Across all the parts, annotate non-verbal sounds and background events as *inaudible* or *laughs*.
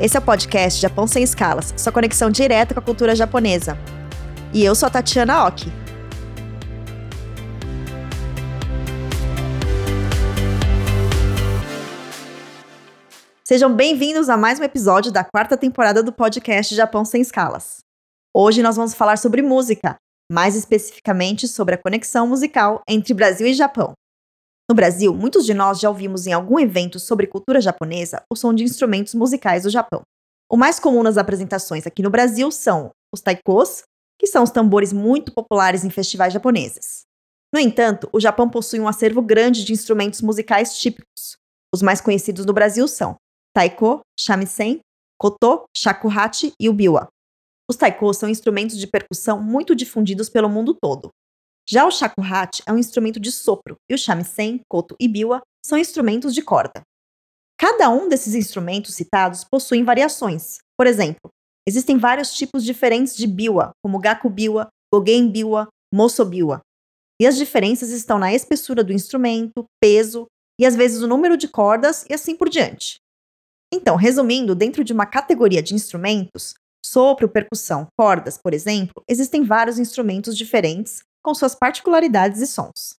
Esse é o podcast Japão Sem Escalas, sua conexão direta com a cultura japonesa. E eu sou a Tatiana Oki. Sejam bem-vindos a mais um episódio da quarta temporada do podcast Japão Sem Escalas. Hoje nós vamos falar sobre música, mais especificamente sobre a conexão musical entre Brasil e Japão. No Brasil, muitos de nós já ouvimos em algum evento sobre cultura japonesa o som de instrumentos musicais do Japão. O mais comum nas apresentações aqui no Brasil são os taikos, que são os tambores muito populares em festivais japoneses. No entanto, o Japão possui um acervo grande de instrumentos musicais típicos. Os mais conhecidos no Brasil são taiko, shamisen, koto, shakuhachi e o biwa. Os taikos são instrumentos de percussão muito difundidos pelo mundo todo. Já o shakuhachi é um instrumento de sopro e o shamisen, koto e biwa são instrumentos de corda. Cada um desses instrumentos citados possuem variações. Por exemplo, existem vários tipos diferentes de biwa, como gaku biwa, gogen biwa, moso biwa. E as diferenças estão na espessura do instrumento, peso e às vezes o número de cordas e assim por diante. Então, resumindo, dentro de uma categoria de instrumentos, sopro, percussão, cordas, por exemplo, existem vários instrumentos diferentes com suas particularidades e sons.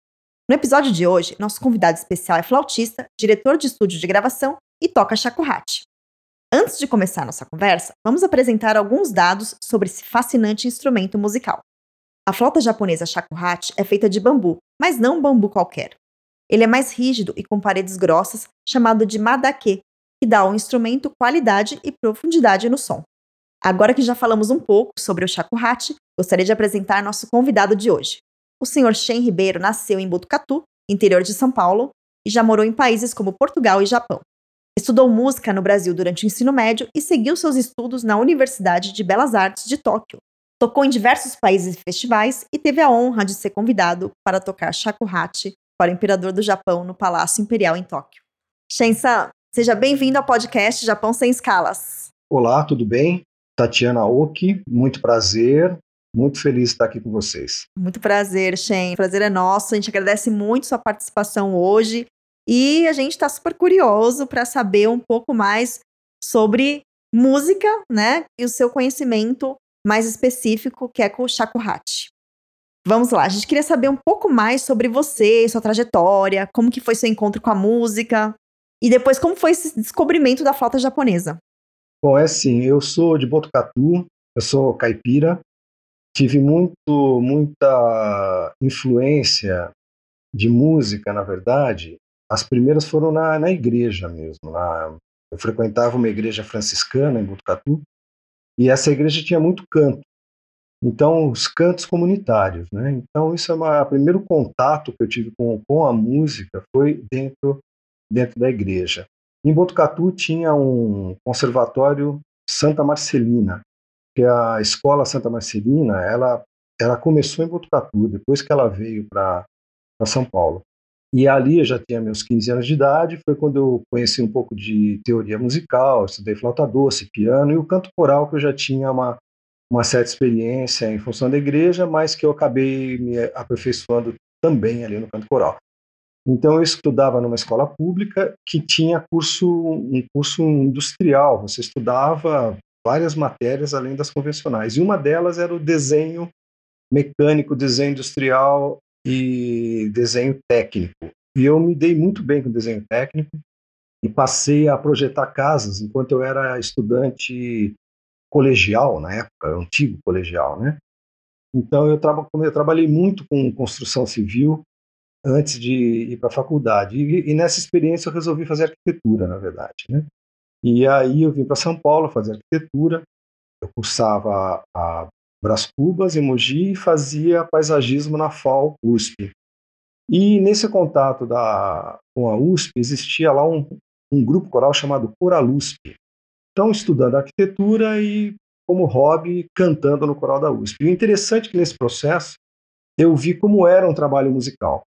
No episódio de hoje, nosso convidado especial é flautista, diretor de estúdio de gravação e toca shakuhachi. Antes de começar nossa conversa, vamos apresentar alguns dados sobre esse fascinante instrumento musical. A flauta japonesa shakuhachi é feita de bambu, mas não bambu qualquer. Ele é mais rígido e com paredes grossas, chamado de madake, que dá ao instrumento qualidade e profundidade no som. Agora que já falamos um pouco sobre o shakuhachi, gostaria de apresentar nosso convidado de hoje. O senhor Shen Ribeiro nasceu em Botucatu, interior de São Paulo, e já morou em países como Portugal e Japão. Estudou música no Brasil durante o ensino médio e seguiu seus estudos na Universidade de Belas Artes de Tóquio. Tocou em diversos países e festivais e teve a honra de ser convidado para tocar shakuhachi para o imperador do Japão no Palácio Imperial em Tóquio. Shen-san, seja bem-vindo ao podcast Japão Sem Escalas. Olá, tudo bem? Tatiana Oki, muito prazer, muito feliz de estar aqui com vocês. Muito prazer, Shen. O prazer é nosso. A gente agradece muito sua participação hoje e a gente está super curioso para saber um pouco mais sobre música, né? E o seu conhecimento mais específico, que é com o Shakuhachi. Vamos lá, a gente queria saber um pouco mais sobre você, sua trajetória, como que foi seu encontro com a música e depois como foi esse descobrimento da flauta japonesa. Bom, é assim, eu sou de Botucatu, eu sou caipira, tive muito, muita influência de música, na verdade. As primeiras foram na, na igreja mesmo. Na, eu frequentava uma igreja franciscana em Botucatu, e essa igreja tinha muito canto. Então, os cantos comunitários, né? Então, isso é o primeiro contato que eu tive com, com a música foi dentro, dentro da igreja. Em Botucatu tinha um conservatório Santa Marcelina, que a escola Santa Marcelina, ela, ela começou em Botucatu, depois que ela veio para São Paulo. E ali eu já tinha meus 15 anos de idade, foi quando eu conheci um pouco de teoria musical, estudei flauta doce, piano e o canto coral, que eu já tinha uma, uma certa experiência em função da igreja, mas que eu acabei me aperfeiçoando também ali no canto coral. Então eu estudava numa escola pública que tinha curso um curso industrial. Você estudava várias matérias além das convencionais. E uma delas era o desenho mecânico, desenho industrial e desenho técnico. E eu me dei muito bem com desenho técnico e passei a projetar casas enquanto eu era estudante colegial na época, antigo colegial, né? Então eu, tra eu trabalhei muito com construção civil antes de ir para a faculdade. E, e, nessa experiência eu resolvi fazer arquitetura, na verdade. Né? E aí eu vim para São Paulo fazer arquitetura. Eu cursava a Bras Cubas em Mogi e fazia paisagismo na FAO USP. E nesse contato da, com a USP existia lá um, um grupo coral chamado Coralusp. Então, estudando arquitetura e, como hobby, cantando no coral da USP. E o interessante é que nesse processo eu vi como era um trabalho musical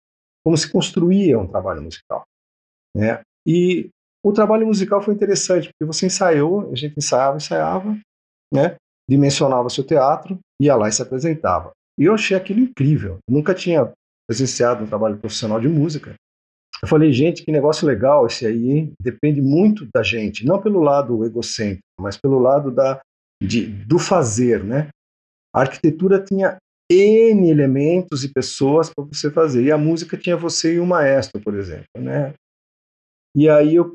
como se construía um trabalho musical. Né? E o trabalho musical foi interessante, porque você ensaiou, a gente ensaiava, ensaiava, né? dimensionava seu teatro, ia lá e se apresentava. E eu achei aquilo incrível. Eu nunca tinha presenciado um trabalho profissional de música. Eu falei, gente, que negócio legal esse aí, hein? depende muito da gente, não pelo lado egocêntrico, mas pelo lado da, de, do fazer, né? A arquitetura tinha N elementos e pessoas para você fazer, e a música tinha você e o maestro, por exemplo, né? E aí eu,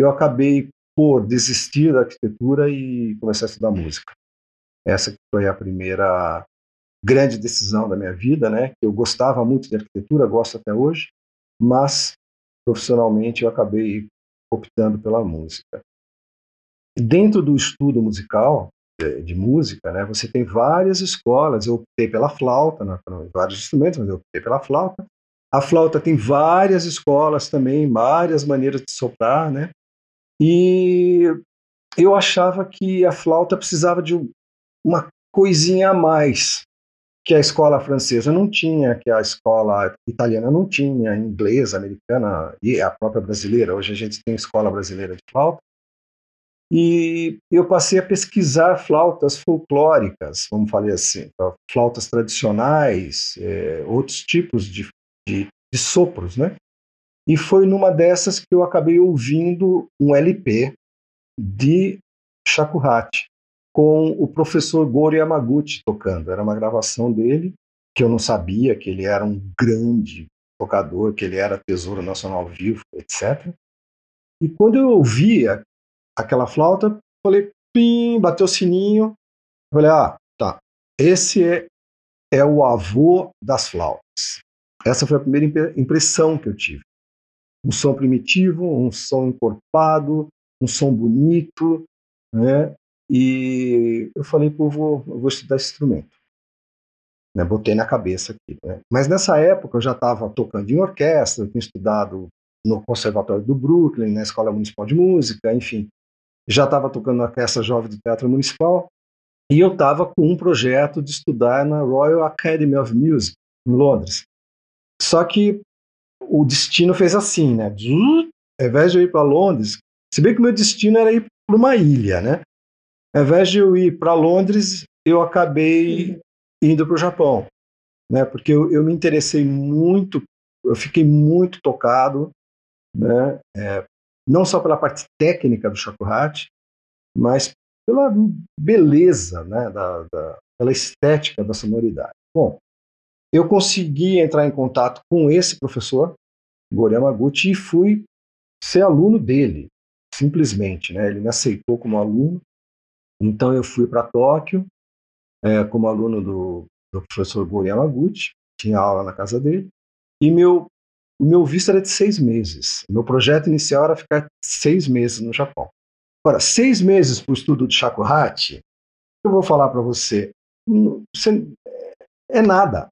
eu acabei por desistir da arquitetura e começar a estudar música. Essa foi a primeira grande decisão da minha vida, né? Eu gostava muito de arquitetura, gosto até hoje, mas profissionalmente eu acabei optando pela música. Dentro do estudo musical, de música, né, você tem várias escolas. Eu optei pela flauta, né, vários instrumentos, mas eu optei pela flauta. A flauta tem várias escolas também, várias maneiras de soprar, né? E eu achava que a flauta precisava de uma coisinha a mais que a escola francesa não tinha, que a escola italiana não tinha, inglesa, americana e a própria brasileira. Hoje a gente tem escola brasileira de flauta. E eu passei a pesquisar flautas folclóricas, vamos falar assim, flautas tradicionais, é, outros tipos de, de, de sopros, né? E foi numa dessas que eu acabei ouvindo um LP de Shakuhachi com o professor Goro Yamaguchi tocando. Era uma gravação dele, que eu não sabia que ele era um grande tocador, que ele era tesouro nacional vivo, etc. E quando eu ouvi aquela flauta, falei, pim, bateu o sininho. Falei, ah, tá. Esse é, é o avô das flautas. Essa foi a primeira impressão que eu tive. Um som primitivo, um som encorpado, um som bonito, né? E eu falei, pô, eu vou, eu vou estudar esse instrumento. Né, botei na cabeça aqui. Né? Mas nessa época eu já estava tocando em orquestra, eu tinha estudado no Conservatório do Brooklyn, na Escola Municipal de Música, enfim. Já estava tocando na Orquestra Jovem do Teatro Municipal. E eu estava com um projeto de estudar na Royal Academy of Music, em Londres. Só que o destino fez assim, né? Ao invés de eu ir para Londres, se bem que meu destino era ir para uma ilha, né? Ao invés de eu ir para Londres, eu acabei indo para o Japão, né? Porque eu, eu, me interessei muito, eu fiquei muito tocado, né? É, não só pela parte técnica do shakuhachi, mas pela beleza, né? Da, da, pela estética da sonoridade. Bom, eu consegui entrar em contato com esse professor, Gori Yamaguchi, e fui ser aluno dele, simplesmente, né? Ele me aceitou como aluno então eu fui para Tóquio é, como aluno do, do professor Gori Yamaguchi, tinha aula na casa dele, e meu, meu visto era de seis meses. Meu projeto inicial era ficar seis meses no Japão. Agora, seis meses para o estudo de shakuhachi, eu vou falar para você, hum, você, é nada,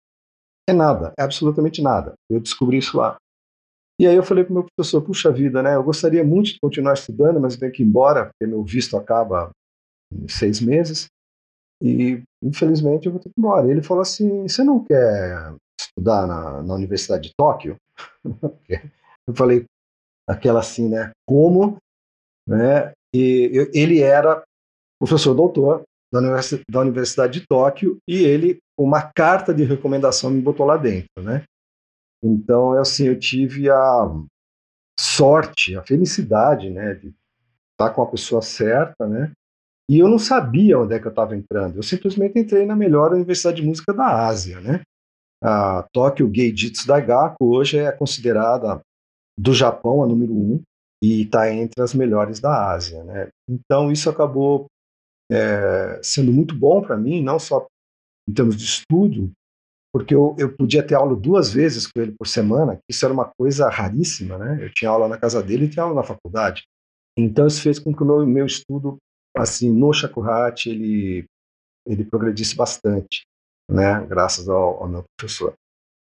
é nada, é absolutamente nada. Eu descobri isso lá. E aí eu falei para o meu professor, puxa vida, né? Eu gostaria muito de continuar estudando, mas tenho que ir embora, porque meu visto acaba seis meses, e infelizmente eu vou ter que ir embora. Ele falou assim: Você não quer estudar na, na Universidade de Tóquio? *laughs* eu falei, aquela assim, né? Como? Né? E eu, ele era professor doutor da Universidade, da Universidade de Tóquio e ele, uma carta de recomendação, me botou lá dentro, né? Então, assim, eu tive a sorte, a felicidade, né, de estar com a pessoa certa, né? E eu não sabia onde é que eu estava entrando. Eu simplesmente entrei na melhor universidade de música da Ásia, né? A Tokyo Geijitsu Daigaku hoje é considerada do Japão a número um e está entre as melhores da Ásia, né? Então isso acabou é, sendo muito bom para mim, não só em termos de estudo, porque eu, eu podia ter aula duas vezes com ele por semana, isso era uma coisa raríssima, né? Eu tinha aula na casa dele e tinha aula na faculdade. Então isso fez com que o meu, meu estudo assim, no Shakuhachi ele, ele progredisse bastante, né, graças ao, ao meu professor.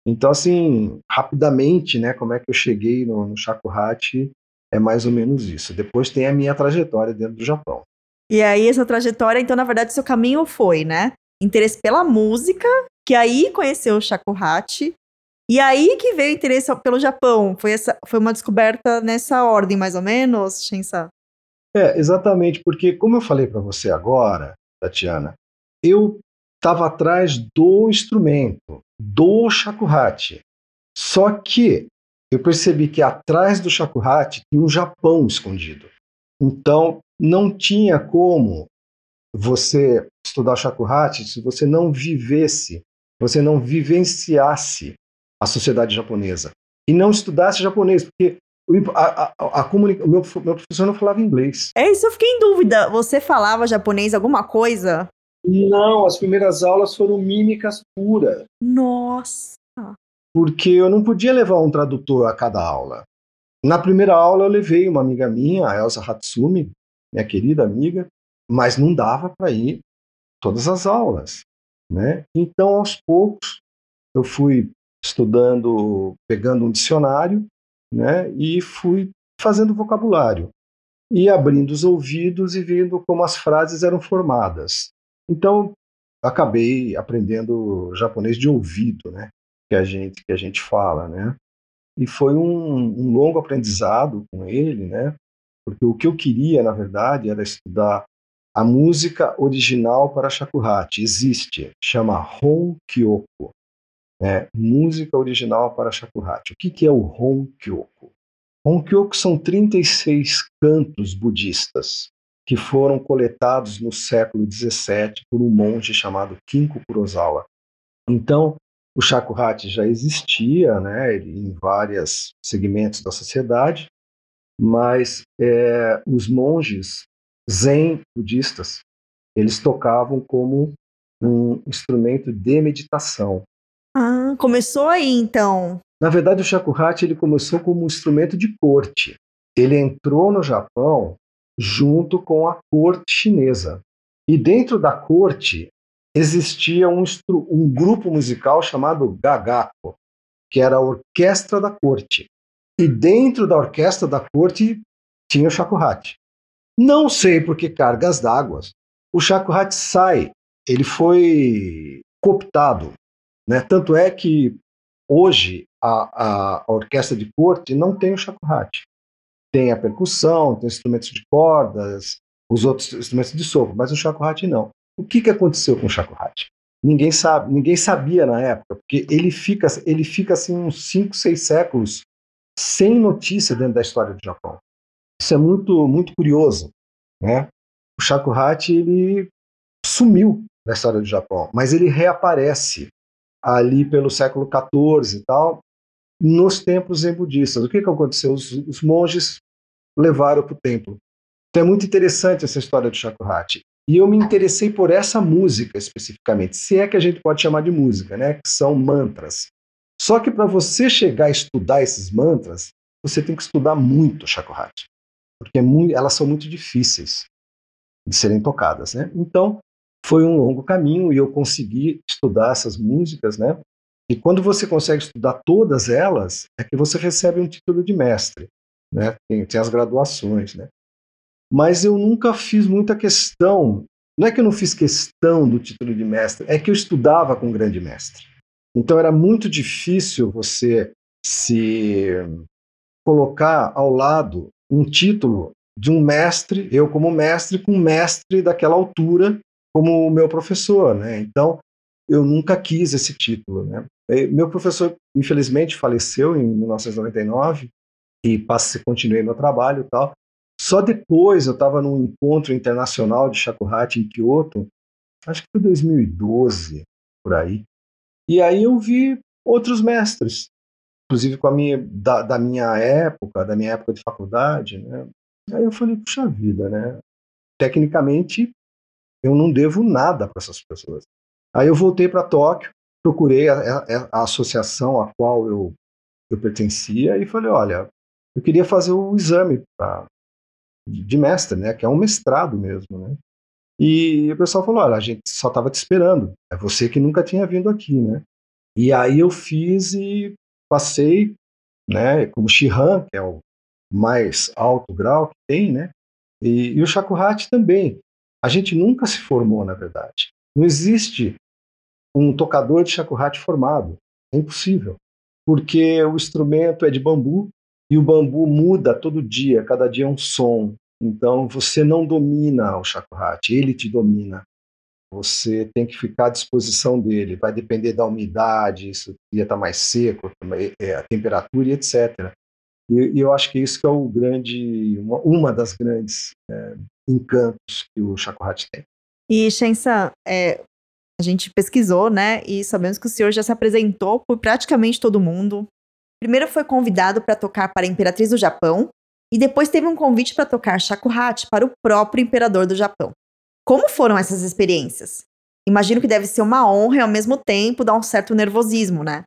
Então, assim, rapidamente, né, como é que eu cheguei no, no Shakuhachi é mais ou menos isso. Depois tem a minha trajetória dentro do Japão. E aí, essa trajetória, então, na verdade, seu caminho foi, né? Interesse pela música, que aí conheceu o Shakuhachi, e aí que veio o interesse pelo Japão. Foi, essa, foi uma descoberta nessa ordem, mais ou menos, Shensa? É, exatamente, porque como eu falei para você agora, Tatiana, eu estava atrás do instrumento, do shakuhachi. Só que eu percebi que atrás do shakuhachi tinha um Japão escondido. Então, não tinha como você estudar shakuhachi se você não vivesse, você não vivenciasse a sociedade japonesa e não estudasse japonês, porque a, a, a comunica... o meu, meu professor não falava inglês. É isso, eu fiquei em dúvida. Você falava japonês, alguma coisa? Não, as primeiras aulas foram mímicas puras. Nossa! Porque eu não podia levar um tradutor a cada aula. Na primeira aula eu levei uma amiga minha, a Elsa Hatsumi, minha querida amiga, mas não dava para ir todas as aulas, né? Então, aos poucos, eu fui estudando, pegando um dicionário, né? E fui fazendo vocabulário e abrindo os ouvidos e vendo como as frases eram formadas. Então, acabei aprendendo japonês de ouvido, né? Que a gente que a gente fala, né? E foi um, um longo aprendizado com ele, né? Porque o que eu queria, na verdade, era estudar a música original para shakuhachi. Existe, chama Hon Kyoko. É, música original para shakuhachi. O que, que é o Hon Kyoko? Hon Kyoko são 36 cantos budistas que foram coletados no século XVII por um monge chamado Kinko Kurosawa. Então, o shakuhachi já existia né, em vários segmentos da sociedade, mas é, os monges zen budistas eles tocavam como um instrumento de meditação. Ah, começou aí então. Na verdade, o shakuhachi ele começou como um instrumento de corte. Ele entrou no Japão junto com a corte chinesa. E dentro da corte existia um, um grupo musical chamado Gagaku, que era a orquestra da corte. E dentro da orquestra da corte tinha o shakuhachi. Não sei por que cargas d'água. O shakuhachi sai, ele foi cooptado. Né? Tanto é que hoje a, a, a orquestra de corte não tem o shakuhachi tem a percussão, tem instrumentos de cordas, os outros instrumentos de sopro, mas o shakuhachi não. O que, que aconteceu com o shakuhachi? Ninguém sabe, ninguém sabia na época, porque ele fica, ele fica assim uns 5, 6 séculos sem notícia dentro da história do Japão. Isso é muito, muito curioso, né? O shakuhachi ele sumiu na história do Japão, mas ele reaparece ali pelo século XIV e tal, nos templos zen budistas. O que, que aconteceu? Os, os monges levaram para o templo. Então é muito interessante essa história do Shakuhachi. E eu me interessei por essa música especificamente, se é que a gente pode chamar de música, né? que são mantras. Só que para você chegar a estudar esses mantras, você tem que estudar muito Shakuhachi, porque é muito, elas são muito difíceis de serem tocadas. Né? Então, foi um longo caminho e eu consegui estudar essas músicas, né? E quando você consegue estudar todas elas, é que você recebe um título de mestre, né? Tem, tem as graduações, né? Mas eu nunca fiz muita questão. Não é que eu não fiz questão do título de mestre, é que eu estudava com um grande mestre. Então era muito difícil você se colocar ao lado um título de um mestre, eu como mestre, com um mestre daquela altura como o meu professor, né? Então eu nunca quis esse título, né? Meu professor, infelizmente, faleceu em 1999 e passei, continuei meu trabalho e tal. Só depois eu estava num encontro internacional de Shakuhachi em Kyoto, acho que foi 2012, por aí. E aí eu vi outros mestres, inclusive com a minha, da, da minha época, da minha época de faculdade, né? Aí eu falei, puxa vida, né? Tecnicamente, eu não devo nada para essas pessoas. Aí eu voltei para Tóquio, procurei a, a, a, associação a qual eu, eu pertencia e falei, olha, eu queria fazer o exame pra, de mestre, né, que é um mestrado mesmo, né. E o pessoal falou, olha, a gente só estava te esperando, é você que nunca tinha vindo aqui, né. E aí eu fiz e passei, né, como Shihan, que é o mais alto grau que tem, né, e, e o Shakuhachi também. A gente nunca se formou, na verdade. Não existe um tocador de shakuhachi formado. É impossível. Porque o instrumento é de bambu e o bambu muda todo dia, cada dia é um som. Então você não domina o shakuhachi, ele te domina. você tem que ficar à disposição dele. Vai depender da umidade, se o dia está mais seco, é, a temperatura e etc. E, e, eu acho que isso que é o grande, uma, uma das grandes é, encantos que o Shakuhachi tem. E, Shensan, é, a gente pesquisou, né, e sabemos que o senhor já se apresentou por praticamente todo mundo. Primeiro foi convidado para tocar para a Imperatriz do Japão, e depois teve um convite para tocar shakuhachi para o próprio imperador do Japão. Como foram essas experiências? Imagino que deve ser uma honra e ao mesmo tempo dar um certo nervosismo, né?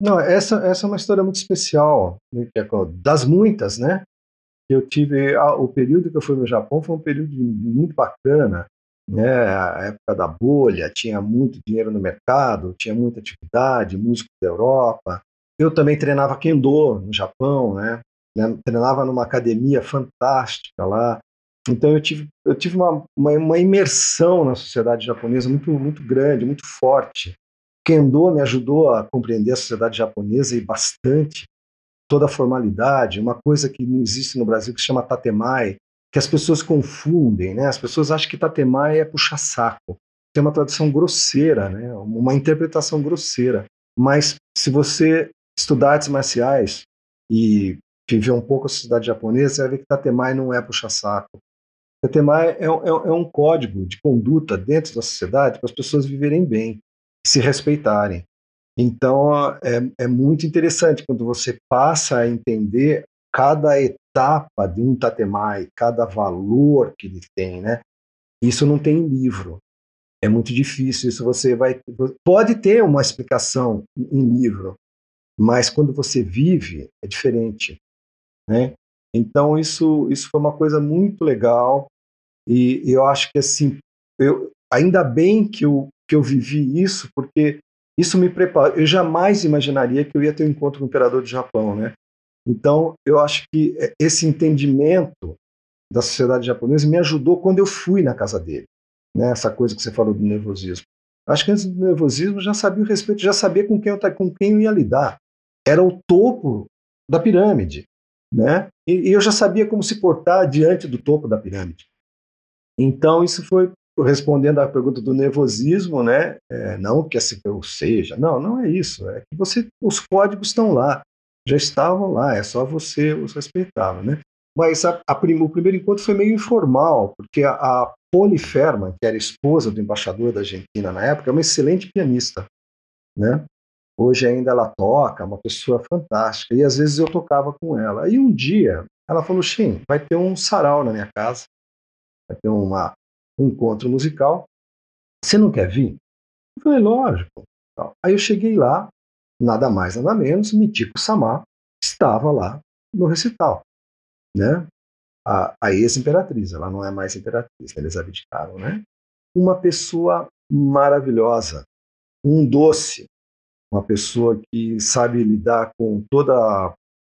Não, essa, essa é uma história muito especial, né, é das muitas, né? Eu tive o período que eu fui no Japão foi um período muito bacana, né? A época da bolha, tinha muito dinheiro no mercado, tinha muita atividade, músicos da Europa. Eu também treinava kendo no Japão, né? Né? Treinava numa academia fantástica lá. Então eu tive, eu tive uma, uma, uma, imersão na sociedade japonesa muito, muito grande, muito forte. Kendo me ajudou a compreender a sociedade japonesa e bastante toda a formalidade, uma coisa que não existe no Brasil que se chama tatemai, que as pessoas confundem, né? As pessoas acham que tatemai é puxar saco. Tem uma tradução grosseira, né? Uma interpretação grosseira. Mas se você estudar artes marciais e viver um pouco a sociedade japonesa, você vai ver que tatemai não é puxar saco. Tatemai é, é, é um código de conduta dentro da sociedade para as pessoas viverem bem, se respeitarem. Então é, é muito interessante quando você passa a entender cada etapa de um tatemai, cada valor que ele tem, né? Isso não tem livro. É muito difícil. Isso você vai pode ter uma explicação em livro, mas quando você vive é diferente, né? Então isso isso foi uma coisa muito legal e, eu acho que assim eu ainda bem que eu que eu vivi isso porque isso me prepara. Eu jamais imaginaria que eu ia ter um encontro com o imperador do Japão, né? Então, eu acho que esse entendimento da sociedade japonesa me ajudou quando eu fui na casa dele, né? Essa coisa que você falou do nervosismo. Acho que antes do nervosismo já sabia o respeito, já sabia com quem eu, com quem eu ia lidar. Era o topo da pirâmide, né? E, e eu já sabia como se portar diante do topo da pirâmide. Então, isso foi respondendo à pergunta do nervosismo, né? É, não que assim eu seja, não, não é isso. É que você, os códigos estão lá, já estavam lá, é só você os respeitá né? Mas a, a prim, o primeiro encontro foi meio informal, porque a, a Ferman, que era esposa do embaixador da Argentina na época, é uma excelente pianista, né? Hoje ainda ela toca, uma pessoa fantástica. E às vezes eu tocava com ela. E um dia ela falou: Shin, vai ter um sarau na minha casa, vai ter uma, um encontro musical. Você não quer vir? Eu falei, lógico. Aí eu cheguei lá, nada mais, nada menos, Mitiko Samar estava lá no recital. Né? A, a ex-imperatriz, ela não é mais imperatriz, eles abdicaram, né? Uma pessoa maravilhosa, um doce, uma pessoa que sabe lidar com toda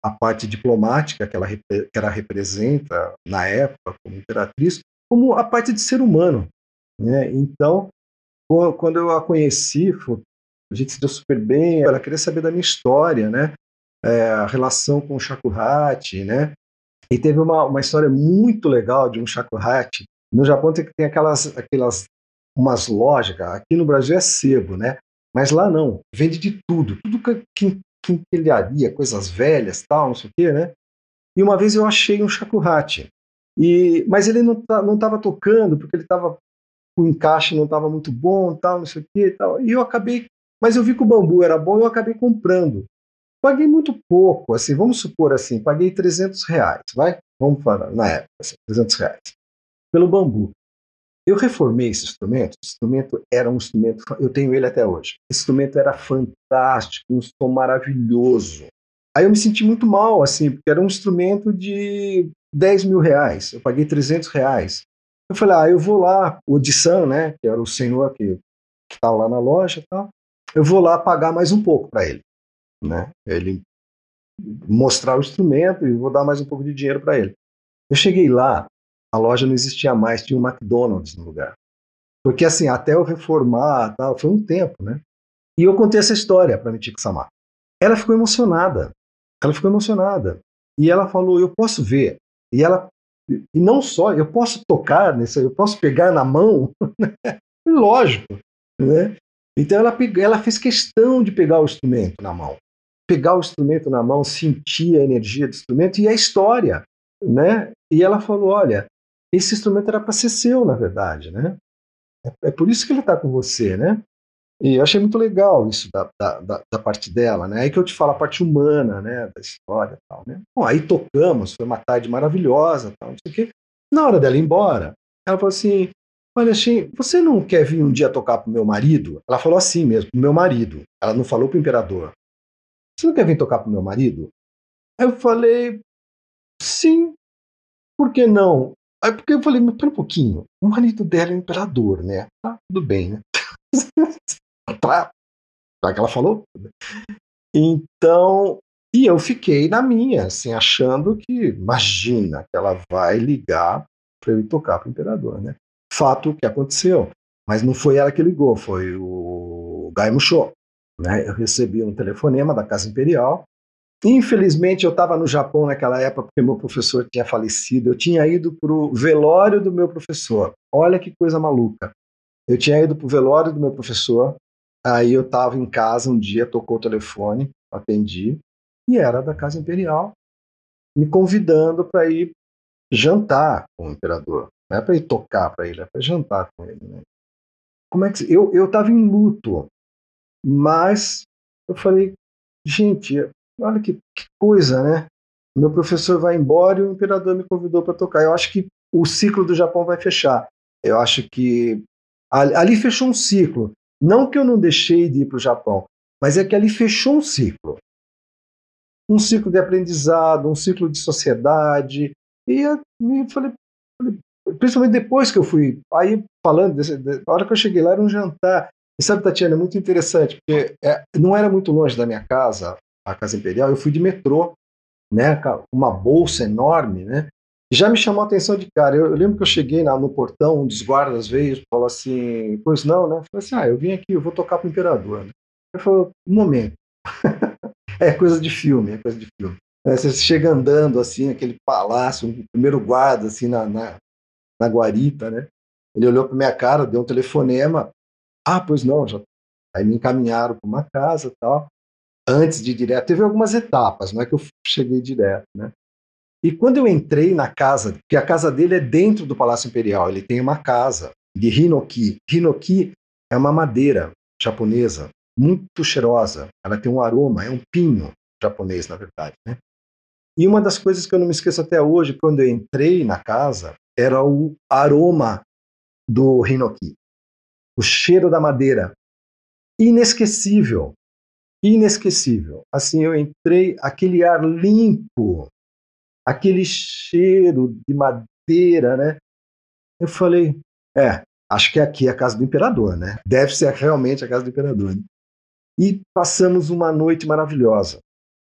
a parte diplomática que ela, que ela representa na época como imperatriz, como a parte de ser humano. Né? Então, quando eu a conheci, a gente se deu super bem, ela queria saber da minha história, né? É, a relação com o shakuhachi, né? E teve uma, uma história muito legal de um shakuhachi. No Japão tem, tem aquelas, aquelas umas lojas, aqui no Brasil é sebo, né? Mas lá não, vende de tudo, tudo que quinquilharia, coisas velhas, tal, não sei o quê, né? E uma vez eu achei um shakuhachi e, mas ele não tá, não estava tocando porque ele estava o encaixe não estava muito bom, tal, não sei o que, tal. E eu acabei, mas eu vi que o bambu era bom, eu acabei comprando. Paguei muito pouco, assim, vamos supor assim, paguei 300 reais, vai? Vamos falar na época, assim, 300 reais pelo bambu. Eu reformei esse instrumento. Esse instrumento era um instrumento, eu tenho ele até hoje. Esse instrumento era fantástico, um som maravilhoso. Aí eu me senti muito mal, assim, porque era um instrumento de 10 mil reais, eu paguei 300 reais. Eu falei, ah, eu vou lá, o Odissan, né, que era o senhor que estava lá na loja e tal, eu vou lá pagar mais um pouco para ele, né, ele mostrar o instrumento e vou dar mais um pouco de dinheiro para ele. Eu cheguei lá, a loja não existia mais, tinha um McDonald's no lugar. Porque assim, até eu reformar, tal, foi um tempo, né? E eu contei essa história para Mitiko Samar. Ela ficou emocionada. Ela ficou emocionada. E ela falou: Eu posso ver e ela e não só, eu posso tocar nisso, eu posso pegar na mão. *laughs* Lógico, né? Então ela, ela fez questão de pegar o instrumento na mão. Pegar o instrumento na mão, sentir a energia do instrumento e a história, né? E ela falou, olha, esse instrumento era para ser seu, na verdade, né? É, é por isso que ele está com você, né? E eu achei muito legal isso da, da, da, da, parte dela, né? Aí que eu te falo a parte humana, né? Da história e tal, né? Bom, aí tocamos, foi uma tarde maravilhosa, tal, não sei o quê. Na hora dela ir embora, ela falou assim, olha, Shin, você não quer vir um dia tocar pro meu marido? Ela falou assim mesmo, pro meu marido. Ela não falou pro imperador. Você não quer vir tocar pro meu marido? Aí eu falei, sim, por que não? Aí porque eu falei, mas pera um pouquinho, o marido dela é o imperador, né? Tá, tudo bem, né? pra, *laughs* pra que ela falou. Então, e eu fiquei na minha, assim, achando que, imagina, que ela vai ligar para eu ir tocar para o imperador, né? Fato que aconteceu. Mas não foi ela que ligou, foi o Gai Musho. Né? Eu recebi um telefonema da Casa Imperial. Infelizmente, eu estava no Japão naquela época porque meu professor tinha falecido. Eu tinha ido para o velório do meu professor. Olha que coisa maluca. Eu tinha ido para o velório do meu professor, aí eu estava em casa um dia, tocou o telefone, atendi, e era da Casa Imperial, me convidando para ir jantar com o imperador. Não é para ir tocar para ele, é para jantar com ele. Né? Como é que eu eu estava em luto, mas eu falei, gente, olha que, que coisa, né? Meu professor vai embora e o imperador me convidou para tocar. Eu acho que o ciclo do Japão vai fechar. Eu acho que Ali fechou um ciclo. Não que eu não deixei de ir para o Japão, mas é que ali fechou um ciclo. Um ciclo de aprendizado, um ciclo de sociedade. E eu falei, principalmente depois que eu fui, aí falando, desse, de, a hora que eu cheguei lá era um jantar. E sabe, Tatiana, é muito interessante, porque é, não era muito longe da minha casa, a Casa Imperial, eu fui de metrô, né, uma bolsa enorme, né, já me chamou a atenção de cara. Eu, eu lembro que eu cheguei na, no portão, um dos guardas veio e falou assim: Pois não, né? Eu falei assim: Ah, eu vim aqui, eu vou tocar pro imperador. Né? Ele falou: Um momento. *laughs* é coisa de filme, é coisa de filme. É, você chega andando assim, aquele palácio, o primeiro guarda assim na, na, na guarita, né? Ele olhou para minha cara, deu um telefonema. Ah, pois não, já. Aí me encaminharam para uma casa tal. Antes de ir direto, teve algumas etapas, não é que eu cheguei direto, né? E quando eu entrei na casa, que a casa dele é dentro do Palácio Imperial, ele tem uma casa de hinoki. Hinoki é uma madeira japonesa muito cheirosa. Ela tem um aroma, é um pinho japonês, na verdade, né? E uma das coisas que eu não me esqueço até hoje, quando eu entrei na casa, era o aroma do hinoki. O cheiro da madeira. Inesquecível. Inesquecível. Assim, eu entrei, aquele ar limpo, aquele cheiro de madeira, né? Eu falei, é, acho que aqui é a casa do imperador, né? Deve ser realmente a casa do imperador. Né? E passamos uma noite maravilhosa,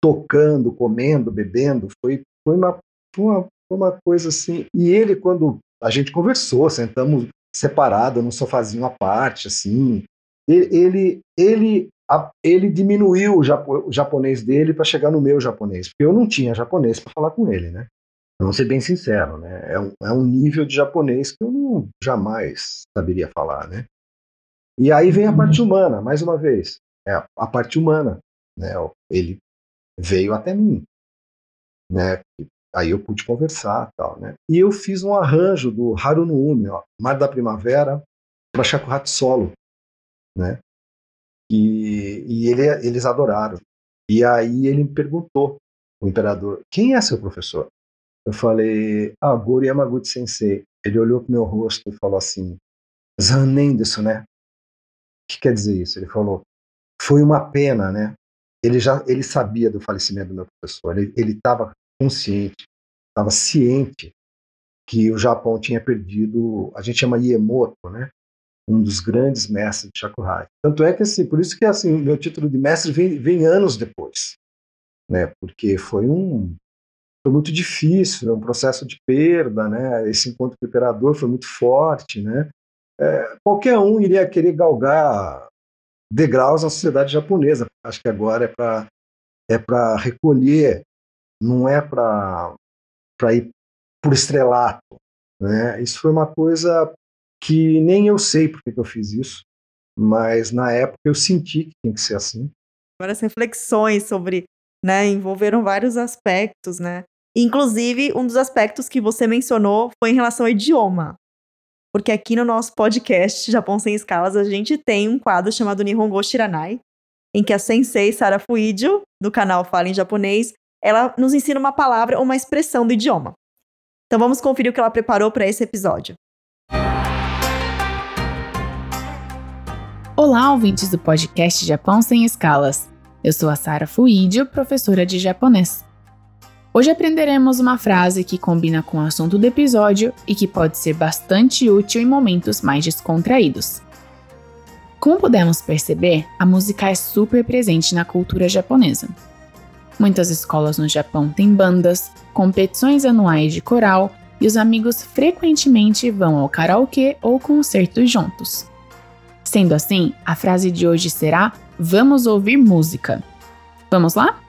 tocando, comendo, bebendo. Foi, foi, uma, uma, uma coisa assim. E ele, quando a gente conversou, sentamos separado num sofazinho à parte, assim. Ele, ele a, ele diminuiu o, japo, o japonês dele para chegar no meu japonês, porque eu não tinha japonês para falar com ele, né? Vamos ser bem sincero, né? É um, é um nível de japonês que eu não jamais saberia falar, né? E aí vem a uhum. parte humana, mais uma vez, é a, a parte humana, né? Ele veio até mim, né? Aí eu pude conversar, tal, né? E eu fiz um arranjo do Haru no Umi, ó, Mar da Primavera, para Shakuhachi Solo, né? E, e ele, eles adoraram. E aí ele me perguntou, o imperador, quem é seu professor? Eu falei, ah, Goro Yamaguchi Sensei. Ele olhou para meu rosto e falou assim, Zanen né? O que quer dizer isso? Ele falou, foi uma pena, né? Ele já ele sabia do falecimento do meu professor, ele estava consciente, estava ciente que o Japão tinha perdido, a gente chama Iemoto, né? Um dos grandes mestres de Shakuhachi. Tanto é que assim, por isso que assim, o meu título de mestre vem, vem anos depois, né? Porque foi um foi muito difícil, é um processo de perda, né? Esse encontro com o imperador foi muito forte, né? É, qualquer um iria querer galgar degraus na sociedade japonesa. Acho que agora é para é para recolher, não é para para ir por estrelato, né? Isso foi uma coisa que nem eu sei porque que eu fiz isso, mas na época eu senti que tinha que ser assim. Várias reflexões sobre, né, envolveram vários aspectos, né? Inclusive, um dos aspectos que você mencionou foi em relação ao idioma. Porque aqui no nosso podcast Japão Sem Escalas, a gente tem um quadro chamado Nihongo Shiranai, em que a sensei Sara Fuidio, do canal Fala em Japonês, ela nos ensina uma palavra ou uma expressão do idioma. Então vamos conferir o que ela preparou para esse episódio. Olá, ouvintes do podcast Japão Sem Escalas. Eu sou a Sara Fuidio, professora de japonês. Hoje aprenderemos uma frase que combina com o assunto do episódio e que pode ser bastante útil em momentos mais descontraídos. Como podemos perceber, a música é super presente na cultura japonesa. Muitas escolas no Japão têm bandas, competições anuais de coral e os amigos frequentemente vão ao karaokê ou concertos juntos. Sendo assim, a frase de hoje será: Vamos ouvir música. Vamos lá?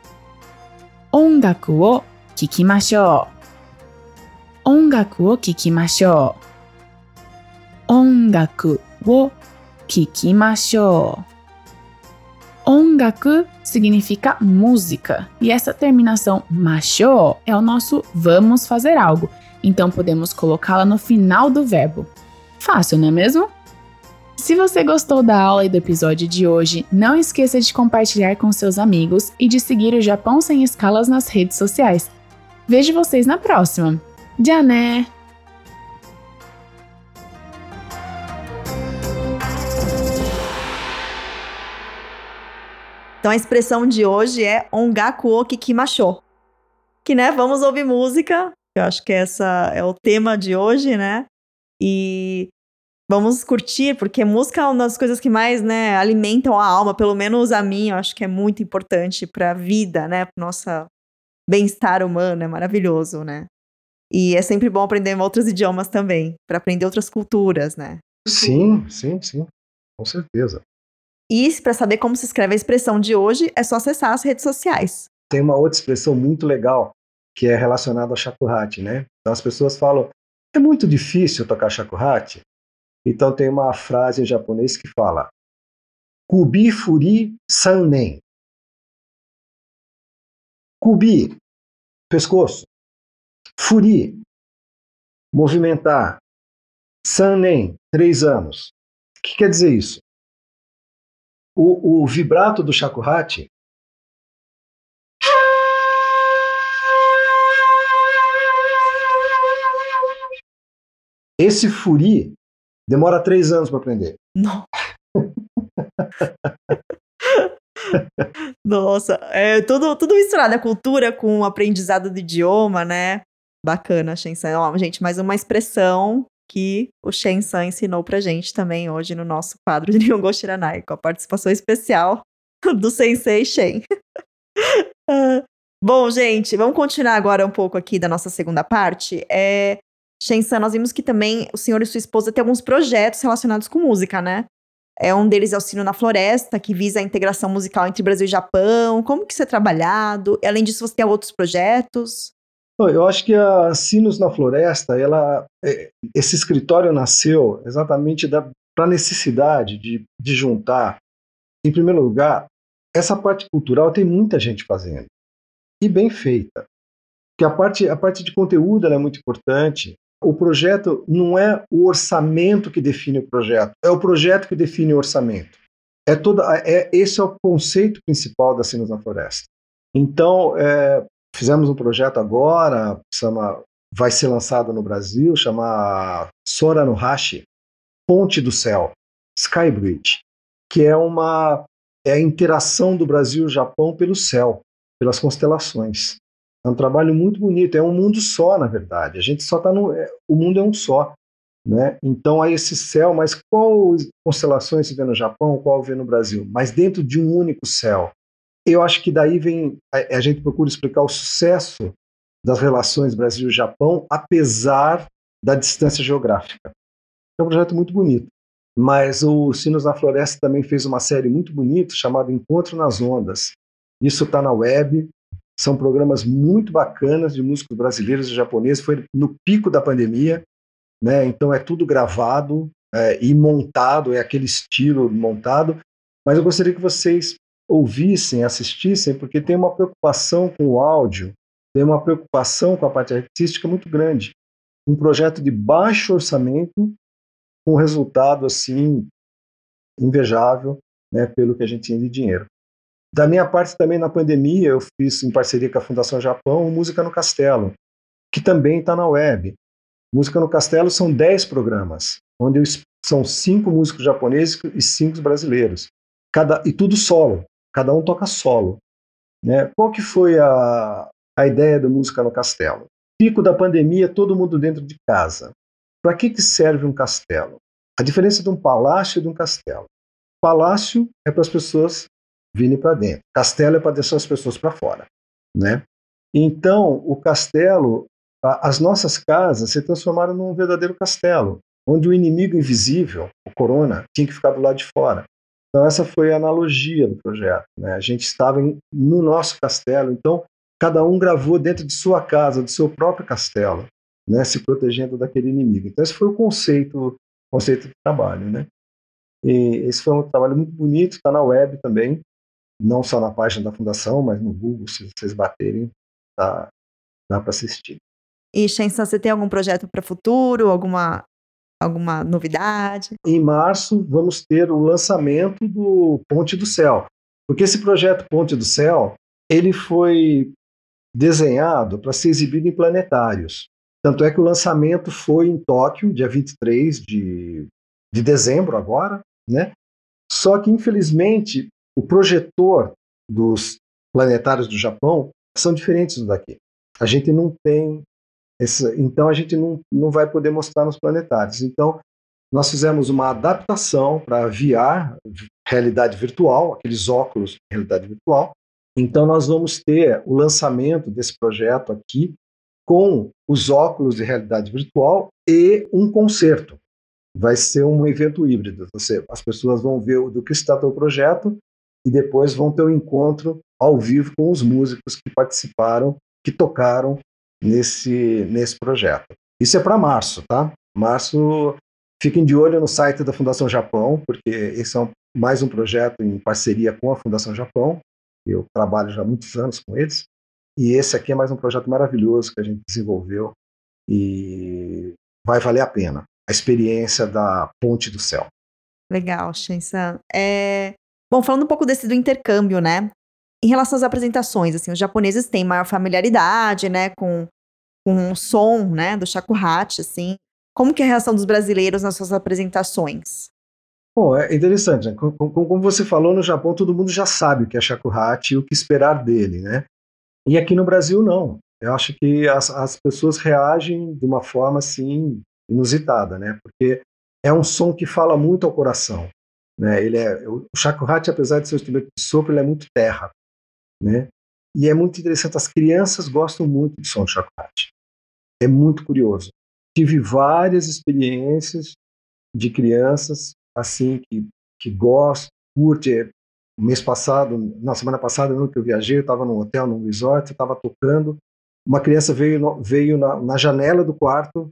Ongaku o kikimashou. Ongaku o kikimashou. Ongaku o kikimashou. Ongaku significa música e essa terminação mashou é o nosso vamos fazer algo, então podemos colocá-la no final do verbo. Fácil, não é mesmo? Se você gostou da aula e do episódio de hoje, não esqueça de compartilhar com seus amigos e de seguir o Japão Sem Escalas nas redes sociais. Vejo vocês na próxima. Já né? Então a expressão de hoje é ongaku o kikimasho. Que, né, vamos ouvir música. Eu acho que essa é o tema de hoje, né? E vamos curtir, porque música é uma das coisas que mais, né, alimentam a alma, pelo menos a mim, eu acho que é muito importante para a vida, né, para nossa bem-estar humano, é maravilhoso, né? E é sempre bom aprender outros idiomas também, para aprender outras culturas, né? Sim, sim, sim, com certeza. E para saber como se escreve a expressão de hoje, é só acessar as redes sociais. Tem uma outra expressão muito legal que é relacionada ao shakuhachi, né? Então as pessoas falam, é muito difícil tocar shakuhachi. Então tem uma frase em japonês que fala, kubi furi sannen. Kubi, pescoço. Furi, movimentar. Sannen, três anos. O que quer dizer isso? o, o vibrato do shakuhachi Esse furi demora três anos para aprender. Não. *laughs* Nossa, é tudo, tudo misturado, a cultura com o aprendizado do idioma, né? Bacana, Shensan. Ó, gente, mais uma expressão que o Shen San ensinou pra gente também hoje no nosso quadro de Nyongo Shiranai, com a participação especial do Sensei Shen. uh, *laughs* bom, gente, vamos continuar agora um pouco aqui da nossa segunda parte. É, Shen San, nós vimos que também o senhor e sua esposa têm alguns projetos relacionados com música, né? É um deles é o Sino na Floresta, que visa a integração musical entre Brasil e Japão. Como que isso é trabalhado? Além disso, você tem outros projetos? Eu acho que a Sinos na Floresta, ela, é, esse escritório nasceu exatamente para a necessidade de, de juntar, em primeiro lugar, essa parte cultural tem muita gente fazendo e bem feita. Que a parte, a parte de conteúdo é muito importante. O projeto não é o orçamento que define o projeto, é o projeto que define o orçamento. É toda, é, esse é o conceito principal da Sinos na Floresta. Então, é, Fizemos um projeto agora, chama, vai ser lançado no Brasil, chama Sora no Hashi, Ponte do Céu, Skybridge, que é uma é a interação do Brasil e Japão pelo céu, pelas constelações. É um trabalho muito bonito, é um mundo só, na verdade. A gente só está no. É, o mundo é um só. Né? Então há esse céu, mas qual constelações se vê no Japão, qual vê no Brasil? Mas dentro de um único céu eu acho que daí vem a, a gente procura explicar o sucesso das relações Brasil-Japão, apesar da distância geográfica. É um projeto muito bonito. Mas o Sinos na Floresta também fez uma série muito bonita chamada Encontro nas Ondas. Isso está na web. São programas muito bacanas de músicos brasileiros e japoneses. Foi no pico da pandemia, né? Então é tudo gravado, é, e montado, é aquele estilo montado, mas eu gostaria que vocês ouvissem, assistissem, porque tem uma preocupação com o áudio, tem uma preocupação com a parte artística muito grande. Um projeto de baixo orçamento, com resultado assim invejável, né, pelo que a gente tinha de dinheiro. Da minha parte também na pandemia eu fiz em parceria com a Fundação Japão Música no Castelo, que também está na web. Música no Castelo são 10 programas, onde são cinco músicos japoneses e cinco brasileiros. Cada, e tudo solo, cada um toca solo. Né? Qual que foi a, a ideia da Música no Castelo? Pico da pandemia, todo mundo dentro de casa. Para que, que serve um castelo? A diferença de um palácio e de um castelo. Palácio é para as pessoas virem para dentro. Castelo é para deixar as pessoas para fora. Né? Então, o castelo as nossas casas se transformaram num verdadeiro castelo, onde o inimigo invisível, o corona, tinha que ficar do lado de fora. Então essa foi a analogia do projeto. Né? A gente estava em, no nosso castelo, então cada um gravou dentro de sua casa, do seu próprio castelo, né? se protegendo daquele inimigo. Então esse foi o conceito, conceito de trabalho. Né? E esse foi um trabalho muito bonito, está na web também, não só na página da fundação, mas no Google, se vocês baterem, tá, dá para assistir. E, Shensan, você tem algum projeto para o futuro? Alguma, alguma novidade? Em março, vamos ter o lançamento do Ponte do Céu. Porque esse projeto Ponte do Céu, ele foi desenhado para ser exibido em planetários. Tanto é que o lançamento foi em Tóquio, dia 23 de, de dezembro agora, né? Só que, infelizmente, o projetor dos planetários do Japão são diferentes do daqui. A gente não tem esse, então a gente não, não vai poder mostrar nos planetários. Então nós fizemos uma adaptação para VR, realidade virtual, aqueles óculos de realidade virtual. Então nós vamos ter o lançamento desse projeto aqui com os óculos de realidade virtual e um concerto. Vai ser um evento híbrido. Você, as pessoas vão ver do que está o projeto e depois vão ter um encontro ao vivo com os músicos que participaram, que tocaram nesse, nesse projeto. Isso é para março, tá? Março, fiquem de olho no site da Fundação Japão, porque esse é um, mais um projeto em parceria com a Fundação Japão. Eu trabalho já há muitos anos com eles. E esse aqui é mais um projeto maravilhoso que a gente desenvolveu e vai valer a pena. A experiência da Ponte do Céu. Legal, Shensan. É... Bom, falando um pouco desse do intercâmbio, né? Em relação às apresentações, assim, os japoneses têm maior familiaridade, né, com, com o som, né, do shakuhachi, assim. Como que é a reação dos brasileiros nas suas apresentações? Bom, é interessante, né? como, como, você falou, no Japão todo mundo já sabe o que é shakuhachi e o que esperar dele, né? E aqui no Brasil não. Eu acho que as, as pessoas reagem de uma forma, assim, inusitada, né? Porque é um som que fala muito ao coração. Né? Ele é, o shakuhachi, apesar de ser um instrumento de sopro, ele é muito terra né? E é muito interessante, as crianças gostam muito de som de chocolate. É muito curioso. Tive várias experiências de crianças assim que que gostam, curte. Mês passado, na semana passada, no que eu viajei, eu estava num hotel, num resort, estava tocando. Uma criança veio, veio na, na janela do quarto,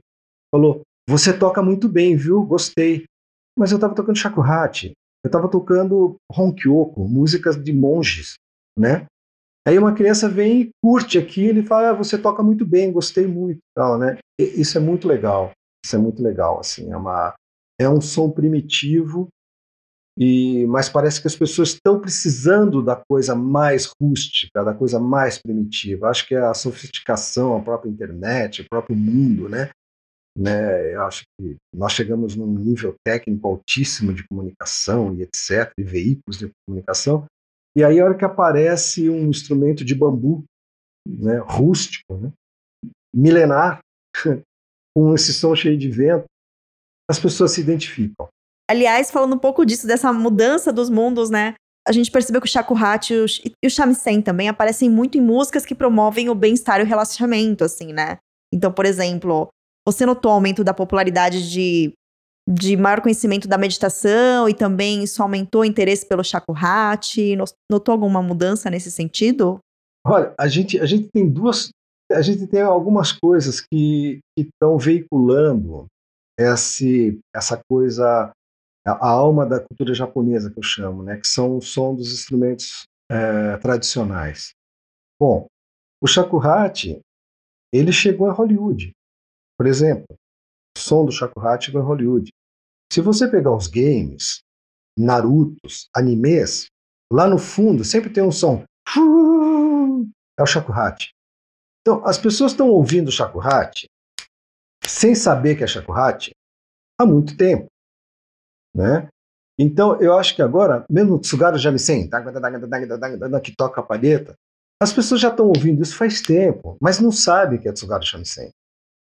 falou: Você toca muito bem, viu? Gostei. Mas eu estava tocando shakuhachi, eu estava tocando honkyoko, músicas de monges, né? Aí uma criança vem e curte aquilo e fala: ah, você toca muito bem, gostei muito, tal, né? E isso é muito legal. Isso é muito legal, assim, é uma é um som primitivo e mas parece que as pessoas estão precisando da coisa mais rústica, da coisa mais primitiva. Acho que é a sofisticação, a própria internet, o próprio mundo, né? Né, eu acho que nós chegamos num nível técnico altíssimo de comunicação e etc, e veículos de comunicação, e aí, a hora que aparece um instrumento de bambu, né, rústico, né, milenar, *laughs* com esse som cheio de vento, as pessoas se identificam. Aliás, falando um pouco disso, dessa mudança dos mundos, né? A gente percebeu que o shakuhachi e o shamisen também aparecem muito em músicas que promovem o bem-estar e o relaxamento, assim, né? Então, por exemplo, você notou o aumento da popularidade de de maior conhecimento da meditação e também isso aumentou o interesse pelo shakuhachi? Notou alguma mudança nesse sentido? Olha, a gente, a gente tem duas, a gente tem algumas coisas que estão veiculando esse, essa coisa, a, a, alma da cultura japonesa que eu chamo, né? Que são o som dos instrumentos é, tradicionais. Bom, o shakuhachi, ele chegou a Hollywood. Por exemplo, o som do shakuhachi a Hollywood. Se você pegar os games, Narutos, animes, lá no fundo sempre tem um som. É o shakuhachi. Então, as pessoas estão ouvindo o shakuhachi sem saber que é shakuhachi há muito tempo, né? Então, eu acho que agora, mesmo o Tsugaru Jamisen, que toca a palheta, as pessoas já estão ouvindo isso faz tempo, mas não sabem que é Tsugaru Shamisen.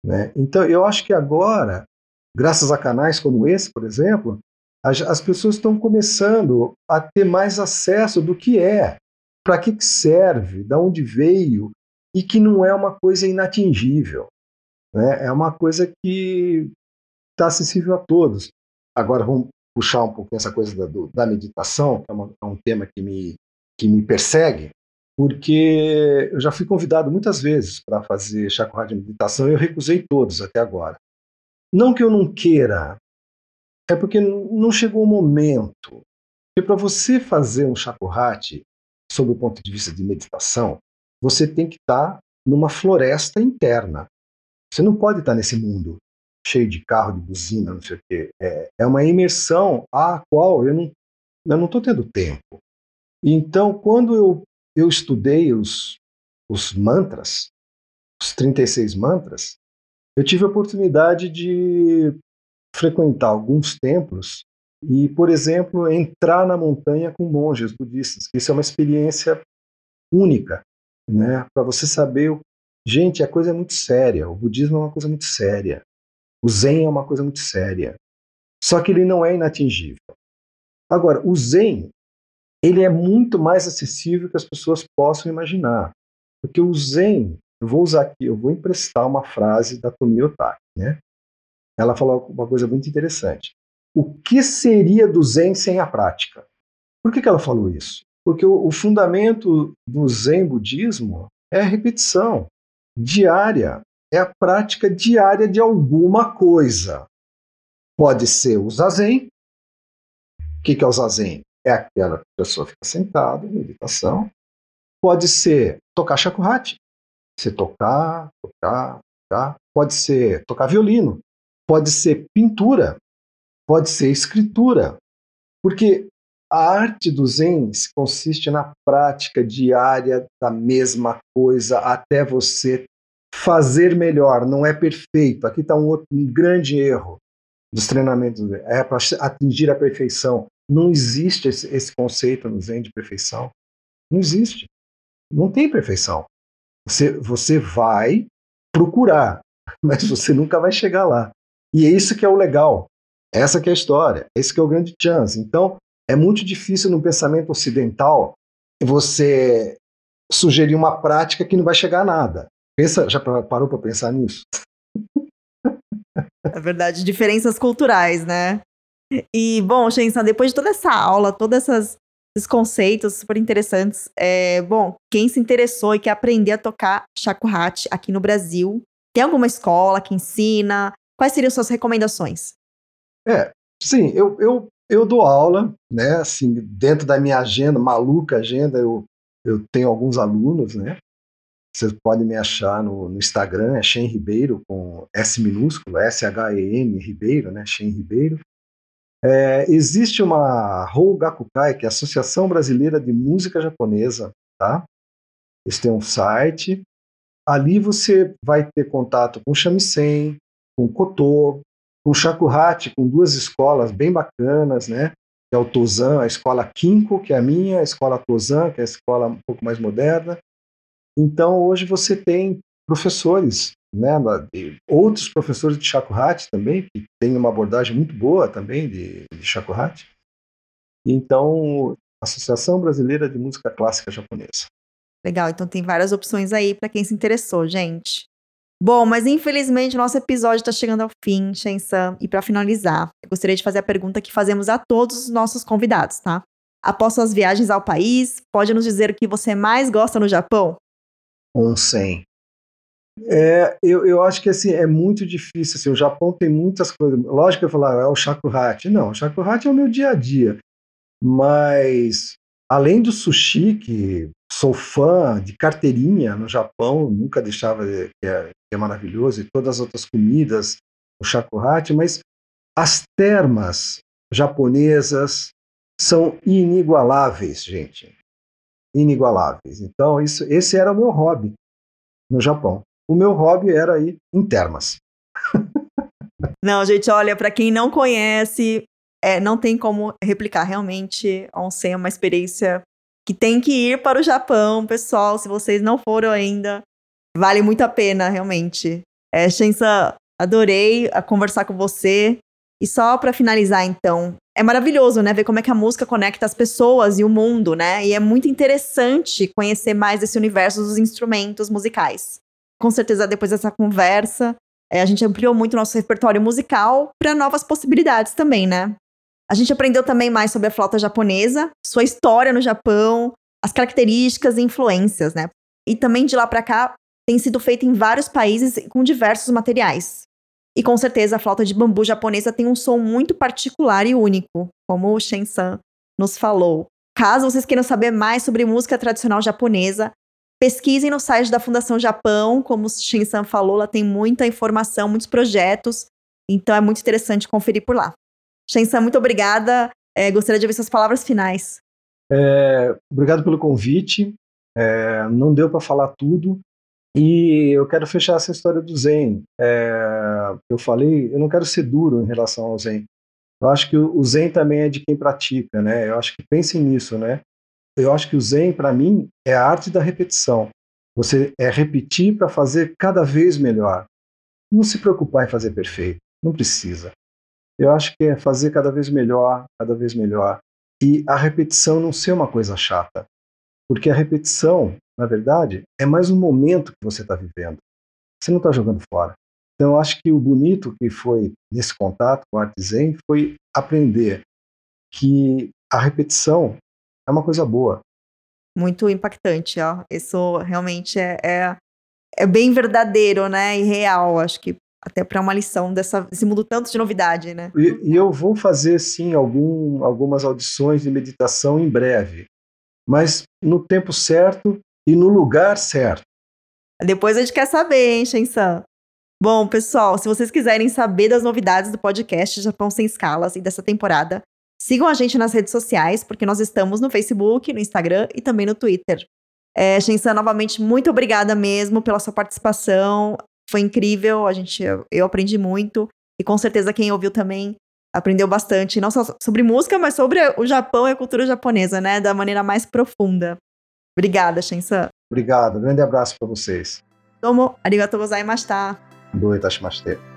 Né? Então, eu acho que agora, graças a canais como esse, por exemplo, as, as pessoas estão começando a ter mais acesso do que é, para que, que serve, de onde veio, e que não é uma coisa inatingível. Né? É uma coisa que está acessível a todos. Agora, vamos puxar um pouco essa coisa da, do, da meditação, que é, uma, é um tema que me, que me persegue, porque eu já fui convidado muitas vezes para fazer chacoalhada de meditação e eu recusei todos até agora. Não que eu não queira, é porque não chegou o momento. Porque para você fazer um chacoate, sob o ponto de vista de meditação, você tem que estar tá numa floresta interna. Você não pode estar tá nesse mundo cheio de carro, de buzina, não sei o quê. É, é uma imersão à qual eu não estou tendo tempo. Então, quando eu eu estudei os, os mantras, os 36 mantras, eu tive a oportunidade de frequentar alguns templos e, por exemplo, entrar na montanha com monges budistas, isso é uma experiência única, né? Para você saber, gente, a coisa é muito séria. O budismo é uma coisa muito séria. O Zen é uma coisa muito séria. Só que ele não é inatingível. Agora, o Zen ele é muito mais acessível que as pessoas possam imaginar. Porque o Zen, eu vou usar aqui, eu vou emprestar uma frase da Tomi Otaki, né? Ela falou uma coisa muito interessante. O que seria do Zen sem a prática? Por que, que ela falou isso? Porque o, o fundamento do Zen budismo é a repetição diária, é a prática diária de alguma coisa. Pode ser o zazen. O que, que é o zazen? É aquela que a pessoa fica sentada, meditação. Pode ser tocar shakuhachi, você tocar, tocar, tocar. Pode ser tocar violino, pode ser pintura, pode ser escritura. Porque a arte do Zen consiste na prática diária da mesma coisa até você fazer melhor. Não é perfeito. Aqui está um, um grande erro dos treinamentos. É para atingir a perfeição. Não existe esse, esse conceito no Zen de perfeição. Não existe. Não tem perfeição. Você, você vai procurar, *laughs* mas você nunca vai chegar lá. E é isso que é o legal. Essa que é a história. Esse que é o grande chance. Então, é muito difícil no pensamento ocidental você sugerir uma prática que não vai chegar a nada. Pensa, já parou para pensar nisso? É verdade, diferenças culturais, né? E, bom, Shensan, depois de toda essa aula, todos esses conceitos super interessantes, é, bom, quem se interessou e quer aprender a tocar shakuhachi aqui no Brasil, tem alguma escola que ensina? Quais seriam suas recomendações? É, sim, eu, eu, eu dou aula, né, assim, dentro da minha agenda, maluca agenda, eu, eu tenho alguns alunos, né, vocês podem me achar no, no Instagram, é Shen Ribeiro, com S minúsculo, S-H-E-N Ribeiro, né, Shen Ribeiro. É, existe uma Hougakukai, que é a Associação Brasileira de Música Japonesa, tá? Eles têm um site. Ali você vai ter contato com shamisen, com koto, com shakuhachi, com duas escolas bem bacanas, né? Que é o Tozan, a escola Kinko, que é a minha, a escola Tozan, que é a escola um pouco mais moderna. Então, hoje você tem professores né, outros professores de Shakuhachi também, que têm uma abordagem muito boa também de, de Shakuhachi. Então, Associação Brasileira de Música Clássica Japonesa. Legal, então tem várias opções aí para quem se interessou, gente. Bom, mas infelizmente nosso episódio está chegando ao fim, Shen-san. E para finalizar, eu gostaria de fazer a pergunta que fazemos a todos os nossos convidados, tá? Após suas viagens ao país, pode nos dizer o que você mais gosta no Japão? Onsen. É, eu, eu acho que assim, é muito difícil. Assim, o Japão tem muitas coisas. Lógico que eu falar, ah, é o shakuhachi. Não, o shakuhachi é o meu dia a dia. Mas, além do sushi, que sou fã de carteirinha no Japão, nunca deixava, de, que, é, que é maravilhoso, e todas as outras comidas, o shakuhachi, mas as termas japonesas são inigualáveis, gente. Inigualáveis. Então, isso, esse era o meu hobby no Japão. O meu hobby era ir em termas. Não, gente, olha, para quem não conhece, é, não tem como replicar. Realmente, Onsen é uma experiência que tem que ir para o Japão, pessoal. Se vocês não foram ainda, vale muito a pena, realmente. É, Shensan, adorei a conversar com você. E só para finalizar, então, é maravilhoso, né, ver como é que a música conecta as pessoas e o mundo, né? E é muito interessante conhecer mais esse universo dos instrumentos musicais. Com certeza, depois dessa conversa, é, a gente ampliou muito o nosso repertório musical para novas possibilidades também, né? A gente aprendeu também mais sobre a flauta japonesa, sua história no Japão, as características e influências, né? E também de lá para cá tem sido feita em vários países com diversos materiais. E com certeza a flauta de bambu japonesa tem um som muito particular e único, como o Shen-san nos falou. Caso vocês queiram saber mais sobre música tradicional japonesa, pesquisem no site da Fundação Japão, como o Shen-san falou, lá tem muita informação, muitos projetos, então é muito interessante conferir por lá. Shensan, muito obrigada. É, gostaria de ouvir suas palavras finais. É, obrigado pelo convite. É, não deu para falar tudo. E eu quero fechar essa história do Zen. É, eu falei, eu não quero ser duro em relação ao Zen. Eu acho que o Zen também é de quem pratica, né? Eu acho que pensem nisso, né? Eu acho que o Zen, para mim, é a arte da repetição. Você é repetir para fazer cada vez melhor. Não se preocupar em fazer perfeito. Não precisa. Eu acho que é fazer cada vez melhor, cada vez melhor. E a repetição não ser uma coisa chata. Porque a repetição, na verdade, é mais um momento que você está vivendo. Você não está jogando fora. Então, eu acho que o bonito que foi nesse contato com a Arte Zen foi aprender que a repetição é uma coisa boa. Muito impactante, ó. Isso realmente é, é, é bem verdadeiro, né? E real. Acho que até para uma lição dessa, desse mundo tanto de novidade, né? E, e, eu vou fazer sim algum, algumas audições de meditação em breve, mas no tempo certo e no lugar certo. Depois a gente quer saber, hein, Shensan? Bom, pessoal, se vocês quiserem saber das novidades do podcast Japão Sem Escalas e dessa temporada, sigam a gente nas redes sociais, porque nós estamos no Facebook, no Instagram e também no Twitter. É, Shensan, novamente, muito obrigada mesmo pela sua participação. Foi incrível, a gente, eu aprendi muito. E com certeza quem ouviu também aprendeu bastante, não só sobre música, mas sobre o Japão e a cultura japonesa, né? Da maneira mais profunda. Obrigada, Shensan. Obrigado, grande abraço para vocês. Tomo, arigatou gozaimashita. Do itashimashite.